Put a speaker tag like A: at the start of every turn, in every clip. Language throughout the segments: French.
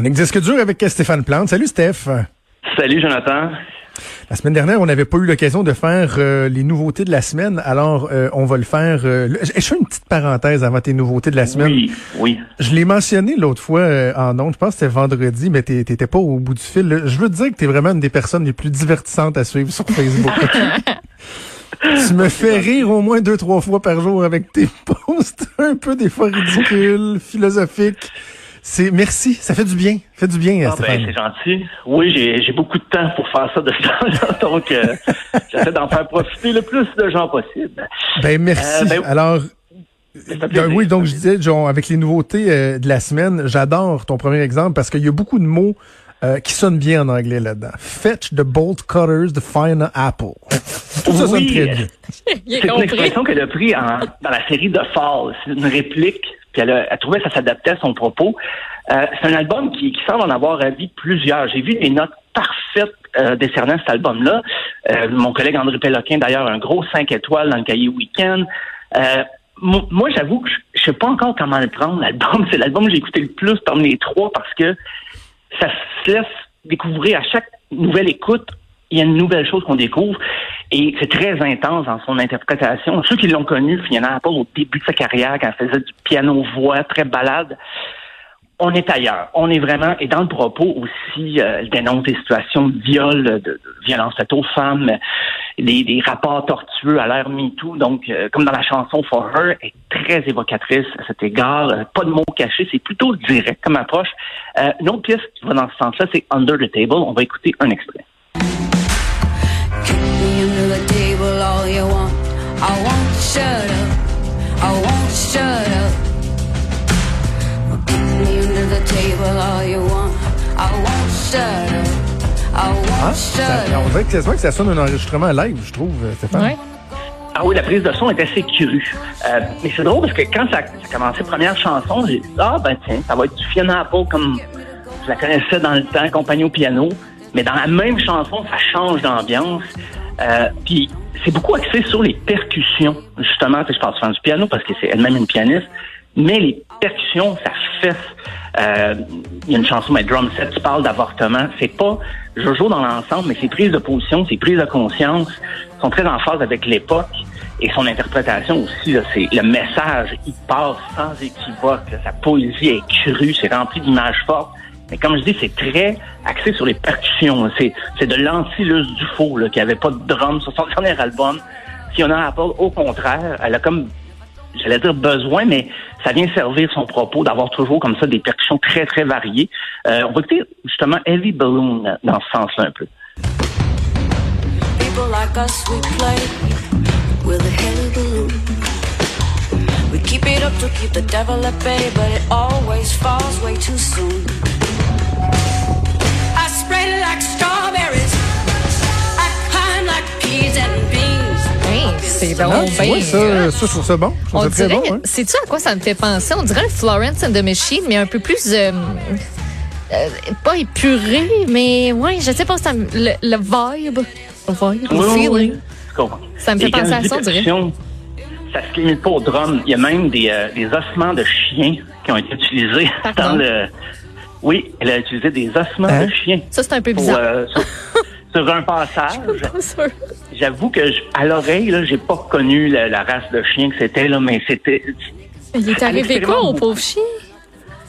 A: Chronique Disque dur avec Stéphane Plante. Salut Steph.
B: Salut Jonathan.
A: La semaine dernière, on n'avait pas eu l'occasion de faire euh, les nouveautés de la semaine, alors euh, on va le faire. Euh, je fais une petite parenthèse avant tes nouveautés de la semaine.
B: Oui, oui.
A: Je l'ai mentionné l'autre fois euh, en ondes, je pense que c'était vendredi, mais t'étais pas au bout du fil. Je veux te dire que t'es vraiment une des personnes les plus divertissantes à suivre sur Facebook. tu me fais rire au moins deux, trois fois par jour avec tes posts un peu des fois ridicules, philosophiques. C'est merci, ça fait du bien, ça fait du bien.
B: Ah ben, c'est gentil. Oui, j'ai beaucoup de temps pour faire ça de ce temps-là, donc euh, j'essaie d'en faire profiter le plus de gens possible.
A: Ben merci. Euh, ben, Alors. Ben oui, donc je disais, genre, avec les nouveautés euh, de la semaine, j'adore ton premier exemple parce qu'il y a beaucoup de mots qui sonnent bien en anglais là-dedans. Fetch the bolt cutters, the fine apple.
B: Tout ça sonne très bien. C'est une expression qu'elle a pris dans la série The Fall. C'est une réplique puis elle, a, trouvé que ça s'adaptait à son propos. Euh, c'est un album qui, qui, semble en avoir avis plusieurs. J'ai vu des notes parfaites euh, décernant cet album-là. Euh, mon collègue André Péloquin, d'ailleurs, un gros 5 étoiles dans le cahier Weekend. Euh, moi, j'avoue que je, sais pas encore comment le prendre, l'album. C'est l'album que j'ai écouté le plus parmi les trois parce que ça se laisse découvrir à chaque nouvelle écoute il y a une nouvelle chose qu'on découvre et c'est très intense dans son interprétation. Ceux qui l'ont connu, Fiona Apple, au début de sa carrière, quand elle faisait du piano-voix, très balade, on est ailleurs. On est vraiment, et dans le propos aussi, euh, elle dénonce des situations de viol, de, violence faite aux femmes, des, rapports tortueux à l'ère MeToo. Donc, euh, comme dans la chanson For Her, est très évocatrice à cet égard. Euh, pas de mots cachés, c'est plutôt direct comme approche. Euh, une autre pièce qui va dans ce sens-là, c'est Under the Table. On va écouter un extrait.
A: On dirait que, que ça sonne un enregistrement live, je trouve, euh, Stéphane.
B: Ah oui, la prise de son est assez crue. Euh, mais c'est drôle parce que quand ça, a commencé première chanson, j'ai dit Ah ben tiens, ça va être du Fiona Apple comme je la connaissais dans le temps, compagnie au piano. Mais dans la même chanson, ça change d'ambiance. Euh, puis c'est beaucoup axé sur les percussions, justement. Je parle souvent du piano parce que c'est elle-même une pianiste. Mais les percussions, ça fesse. Euh, il y a une chanson, mais Drum Set, tu parles d'avortement. C'est pas Jojo dans l'ensemble, mais ses prises de position, ses prises de conscience sont très en phase avec l'époque et son interprétation aussi. C'est le message, il passe sans équivoque. sa poésie est crue, c'est rempli d'images fortes. Mais comme je dis, c'est très axé sur les percussions. C'est, c'est de l'anti-Luce du faux, là, qui avait pas de drum sur son dernier album. Fiona Apple, au contraire, elle a comme, j'allais dire besoin, mais ça vient servir son propos d'avoir toujours comme ça des percussions très, très variées. Euh, on va écouter justement Heavy Balloon dans ce sens-là un peu. People like us, we play with balloon. We keep it up to keep the devil at bay, but it always falls way too soon.
A: C'est bon. Ben, ça, ça, je trouve ça bon. on dirait, bon, hein.
C: C'est-tu à quoi ça me fait penser? On dirait le Florence and the Machine, mais un peu plus... Euh, euh, pas épuré, mais ouais, je sais pas, ça, le, le vibe, le vibe, le feeling. Ça me fait penser à ça, on dirait.
B: Ça se limite pas au drum. Il y a même des, euh, des ossements de chiens qui ont été utilisés dans le... Oui, elle a utilisé des ossements hein? de chiens.
C: Ça, c'est un peu bizarre.
B: Pour, sur un passage. J'avoue que à l'oreille, là, j'ai pas connu la, race de chien que c'était, là, mais c'était.
C: Il est arrivé quoi au pauvre chien?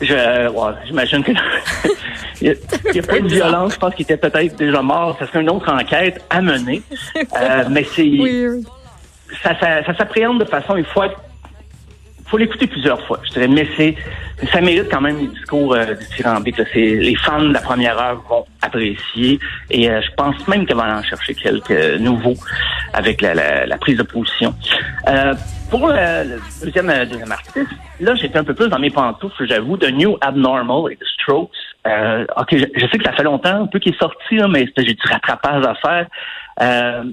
B: Je, ouais, j'imagine que il n'y a, pas de violence. Je pense qu'il était peut-être déjà mort. Ça serait une autre enquête à mener. Euh, mais c'est ça, ça, ça s'appréhende de façon. Il faut être faut l'écouter plusieurs fois, je dirais, mais c'est ça mérite quand même les discours euh, dithyrambiques. Les fans de la première heure vont apprécier et euh, je pense même qu'elle va en chercher quelques nouveaux avec la, la, prise de position. Euh, pour le, deuxième, euh, deuxième artiste, là, j'étais un peu plus dans mes pantoufles, j'avoue, de New Abnormal et The Strokes. Euh, ok, je, sais que ça fait longtemps un peu qu'il est sorti, là, mais j'ai du rattrapage à faire. Euh,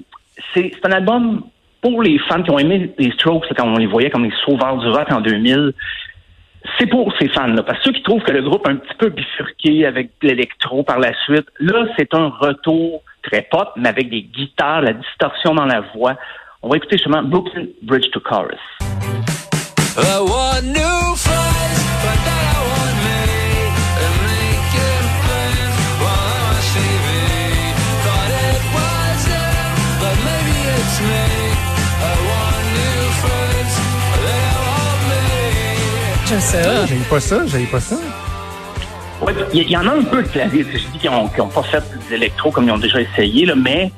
B: c'est un album pour les fans qui ont aimé les Strokes quand on les voyait comme les sauveurs du rock en 2000, c'est pour ces fans-là. Parce que ceux qui trouvent que le groupe a un petit peu bifurqué avec l'électro par la suite, là, c'est un retour très pop, mais avec des guitares, la distorsion dans la voix. On va écouter justement Brooklyn Bridge to Chorus.
C: J'aime ça.
A: Pas ça, j'aime pas ça.
B: Ouais, il y, en a un peu de clavier. Je dis qu'ils n'ont pas fait d'électro comme ils ont déjà essayé, là, mais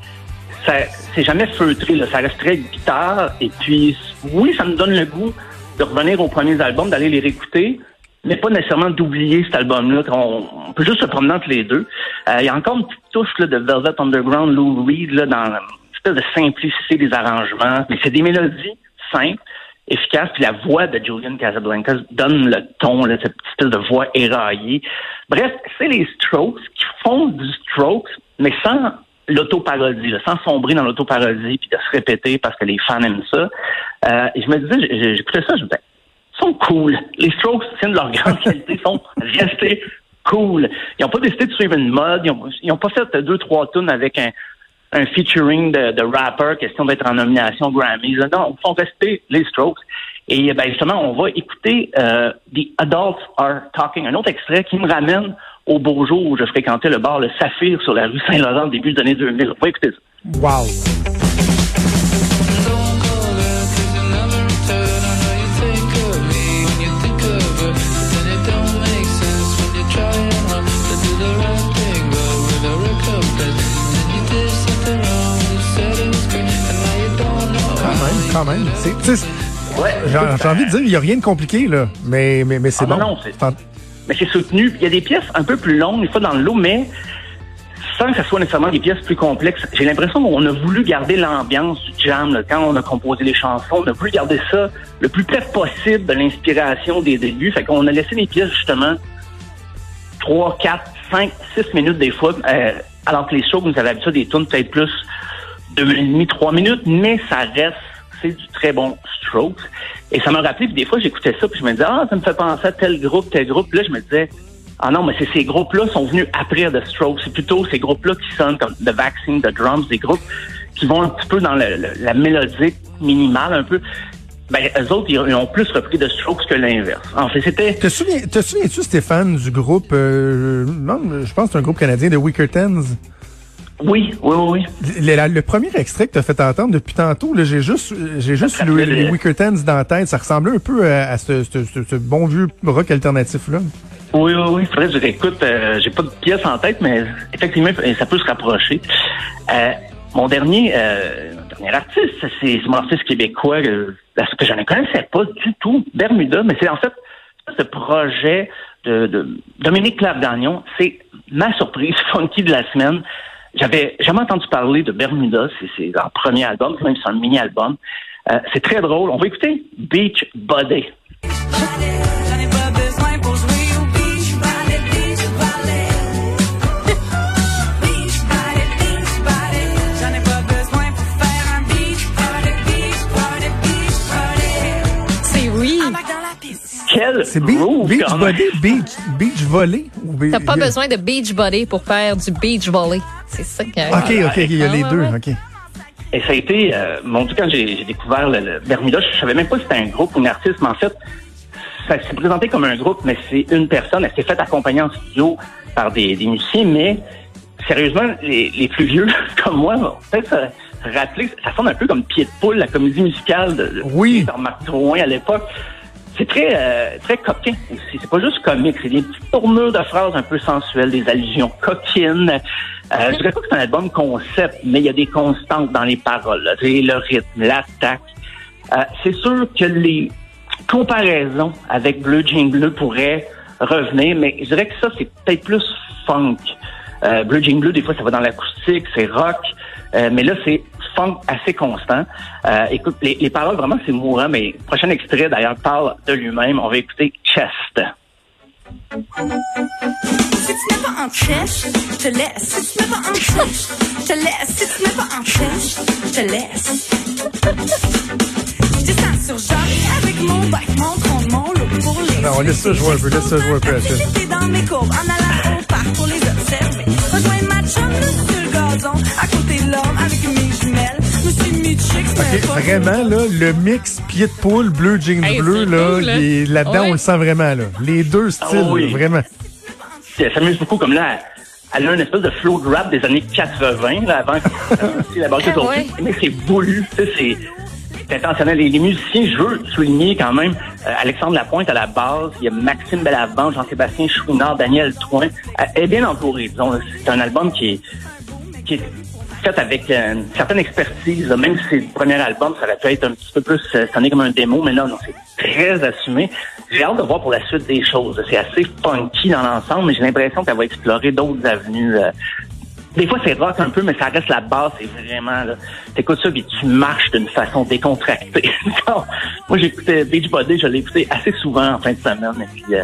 B: ça c'est jamais feutré. Là. Ça reste très guitare. Et puis, oui, ça me donne le goût de revenir aux premiers albums, d'aller les réécouter, mais pas nécessairement d'oublier cet album-là. On, peut juste se promener entre les deux. Euh, il y a encore une petite touche là, de Velvet Underground, Lou Reed, là, dans espèce de simplicité des arrangements. Mais c'est des mélodies simples efficace. Puis la voix de Julian Casablancas donne le ton, là, cette petite de voix éraillée. Bref, c'est les Strokes qui font du Strokes, mais sans l'autoparodie, sans sombrer dans l'autoparodie puis de se répéter parce que les fans aiment ça. Euh, et je me disais, j'écoutais ça, je me disais, ils sont cool. Les Strokes, c'est une de leurs grandes qualités, sont restés cool. Ils n'ont pas décidé de suivre une mode, ils n'ont pas fait deux, trois tunes avec un, un featuring de, de rapper, question d'être en nomination Grammy. Non, ils font rester les Strokes. Et ben justement, on va écouter euh, The Adults Are Talking, un autre extrait qui me ramène au beau jour où je fréquentais le bar Le Saphir sur la rue Saint-Laurent au début des années 2000. On va écouter ça.
A: Wow! Quand même. J'ai envie de dire, il n'y a rien de compliqué, là. Mais, mais, mais c'est ah, bon. Non,
B: mais c'est soutenu. Il y a des pièces un peu plus longues, des fois dans l'eau, mais sans que ce soit nécessairement des pièces plus complexes. J'ai l'impression qu'on a voulu garder l'ambiance du jam quand on a composé les chansons. On a voulu garder ça le plus près possible de l'inspiration des débuts. Fait qu'on a laissé les pièces, justement, 3, 4, 5, 6 minutes des fois, euh, alors que les shows, nous avaient habitué des tunes peut-être plus deux minutes et demie, trois minutes, mais ça reste c'est du très bon Strokes. Et ça m'a rappelé, puis des fois, j'écoutais ça, puis je me disais, ah, ça me fait penser à tel groupe, tel groupe. Puis là, je me disais, ah non, mais c'est ces groupes-là sont venus après The Strokes. C'est plutôt ces groupes-là qui sonnent comme The Vaccine, The Drums, des groupes qui vont un petit peu dans la mélodique minimale, un peu. Ben, eux autres, ils ont plus repris The Strokes que l'inverse. En fait, c'était...
A: Te souviens-tu, Stéphane, du groupe, euh, non, je pense que c'est un groupe canadien, The Wicker Tens?
B: Oui, oui, oui.
A: Le, premier extrait que tu as fait entendre depuis tantôt, j'ai juste, j'ai juste le, les Wickertons dans la tête. Ça ressemblait un peu à, ce, bon vieux rock alternatif-là.
B: Oui, oui, oui. Faudrait que je réécoute. Euh, j'ai pas de pièce en tête, mais effectivement, ça peut se rapprocher. Euh, mon dernier, euh, dernier artiste, c'est mon artiste québécois que je ne connaissais pas du tout, Bermuda, mais c'est en fait ce projet de, de Dominique Claire-Gagnon. C'est ma surprise funky de la semaine. J'avais jamais entendu parler de Bermuda, c'est leur premier album, même c'est un mini-album. Euh, c'est très drôle. On va écouter Beach Body.
A: C'est beach, body, beach, beach volley?
C: T'as pas besoin de beach body pour faire du beach volley. C'est ça qui
A: OK, OK, il y a les deux, OK.
B: Et ça a été, euh, bon, quand j'ai découvert le, Bermuda, je savais même pas si c'était un groupe ou un artiste, mais en fait, ça s'est présenté comme un groupe, mais c'est une personne. Elle s'est faite accompagner en studio par des, des musiciens, mais sérieusement, les, les plus vieux comme moi, peut-être se rappeler, ça sonne un peu comme Pied de poule, la comédie musicale de,
A: oui.
B: de Marc Drouin à l'époque c'est très euh, très coquin aussi. C'est pas juste comique, c'est des petites tournures de phrases un peu sensuelles, des allusions coquines. Euh, je dirais pas que c'est un album concept, mais il y a des constantes dans les paroles, là. le rythme, l'attaque. Euh, c'est sûr que les comparaisons avec Bleu Jean Bleu pourraient revenir, mais je dirais que ça, c'est peut-être plus funk. Euh, Bleu Jean Bleu, des fois, ça va dans l'acoustique, c'est rock. Euh, mais là, c'est funk assez constant. Euh, écoute, les, les, paroles, vraiment, c'est mourant, mais le prochain extrait, d'ailleurs, parle de lui-même. On va écouter Chest. Si tu n'es pas en chest, je te laisse. Si tu n'es pas en chest, je te laisse. Si tu n'es pas en chest, je te laisse. Je descends sur Johnny avec mon bac, mon tronc, mon look pour les.
A: Non, laisse ça jouer un peu, laisse ça jouer un peu.
B: J'étais dans mes courbes en allant au parc pour les observer. Rejoindre ma chum, à côté de l'homme avec suis
A: vraiment, là, le mix pied de poule, bleu, jeans bleu, là, là-dedans, on le sent vraiment, là. Les deux styles, ah vraiment.
B: Ça s'amuse beaucoup, comme là, elle a une espèce de flow de rap des années 80, là, avant que la ouais. mais c'est voulu, c'est intentionnel. Les, les, musiciens, je veux souligner quand même euh, Alexandre Lapointe à la base, il y a Maxime Bellavant, Jean-Sébastien Chouinard, Daniel Toin. Elle est bien entourée. C'est un album qui est, qui est fait avec euh, une certaine expertise. Même si c'est le premier album, ça aurait pu être un petit peu plus euh, sonné comme un démo, mais là, non, c'est très assumé. J'ai hâte de voir pour la suite des choses. C'est assez funky dans l'ensemble, mais j'ai l'impression qu'elle va explorer d'autres avenues. Euh, des fois, c'est rock un peu, mais ça reste la base. C'est vraiment, là, t'écoutes ça, puis tu marches d'une façon décontractée. moi, j'écoutais Beach Body, je l'ai écouté assez souvent en fin de semaine, et puis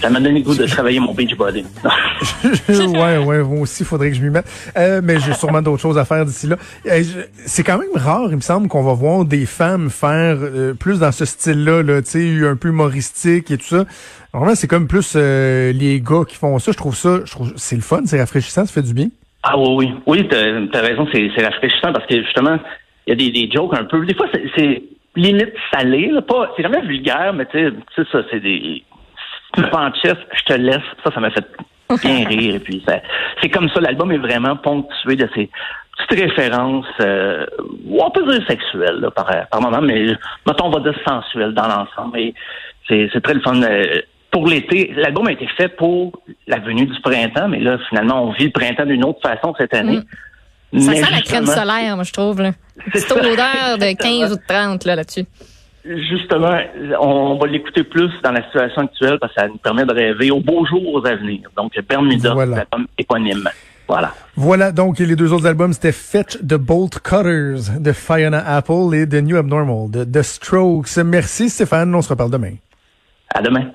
B: ça m'a donné le goût de travailler mon beach body.
A: ouais, ouais, moi aussi, il faudrait que je m'y mette. Euh, mais j'ai sûrement d'autres choses à faire d'ici là. Euh, c'est quand même rare, il me semble, qu'on va voir des femmes faire euh, plus dans ce style-là, là, tu sais, un peu humoristique et tout ça. Normalement, c'est comme plus les gars qui font ça. Je trouve ça, je trouve c'est le fun, c'est rafraîchissant, ça fait du bien.
B: Ah oui, oui. Oui, t'as as raison, c'est rafraîchissant parce que justement, il y a des, des jokes un peu. Des fois, c'est limite salé, là, pas. C'est jamais vulgaire, mais tu sais, ça, c'est des tu me je te laisse. Ça, ça m'a fait bien rire. Et puis, c'est comme ça. L'album est vraiment ponctué de ces petites références, euh, on peut dire sexuelles, là, par, par moment, mais mettons, on va dire sensuelles dans l'ensemble. Et c'est, c'est très le fun. Euh, pour l'été, l'album a été fait pour la venue du printemps, mais là, finalement, on vit le printemps d'une autre façon cette année.
C: Mm. Ça sent la crème solaire, moi, je trouve. Là. C'est l'odeur de 15 ou de 30 là, là-dessus
B: justement, on va l'écouter plus dans la situation actuelle parce que ça nous permet de rêver aux beaux jours à venir. Donc, Bermuda, voilà. l'album éponyme. Voilà.
A: Voilà, donc les deux autres albums, c'était Fetch the Bolt Cutters de Fiona Apple et The New Abnormal de The Strokes. Merci Stéphane, on se reparle demain.
B: À demain.